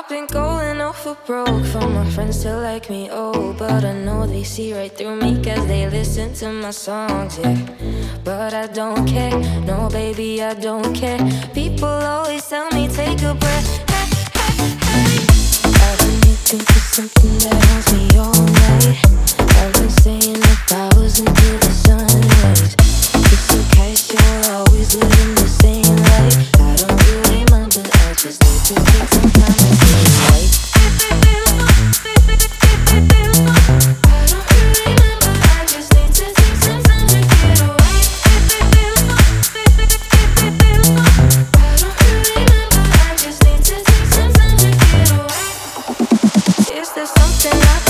I've been going off for broke for my friends to like me, oh But I know they see right through me cause they listen to my songs, yeah. But I don't care, no baby, I don't care. People always tell me take a breath, hey, hey, hey. I've been looking for something there's something I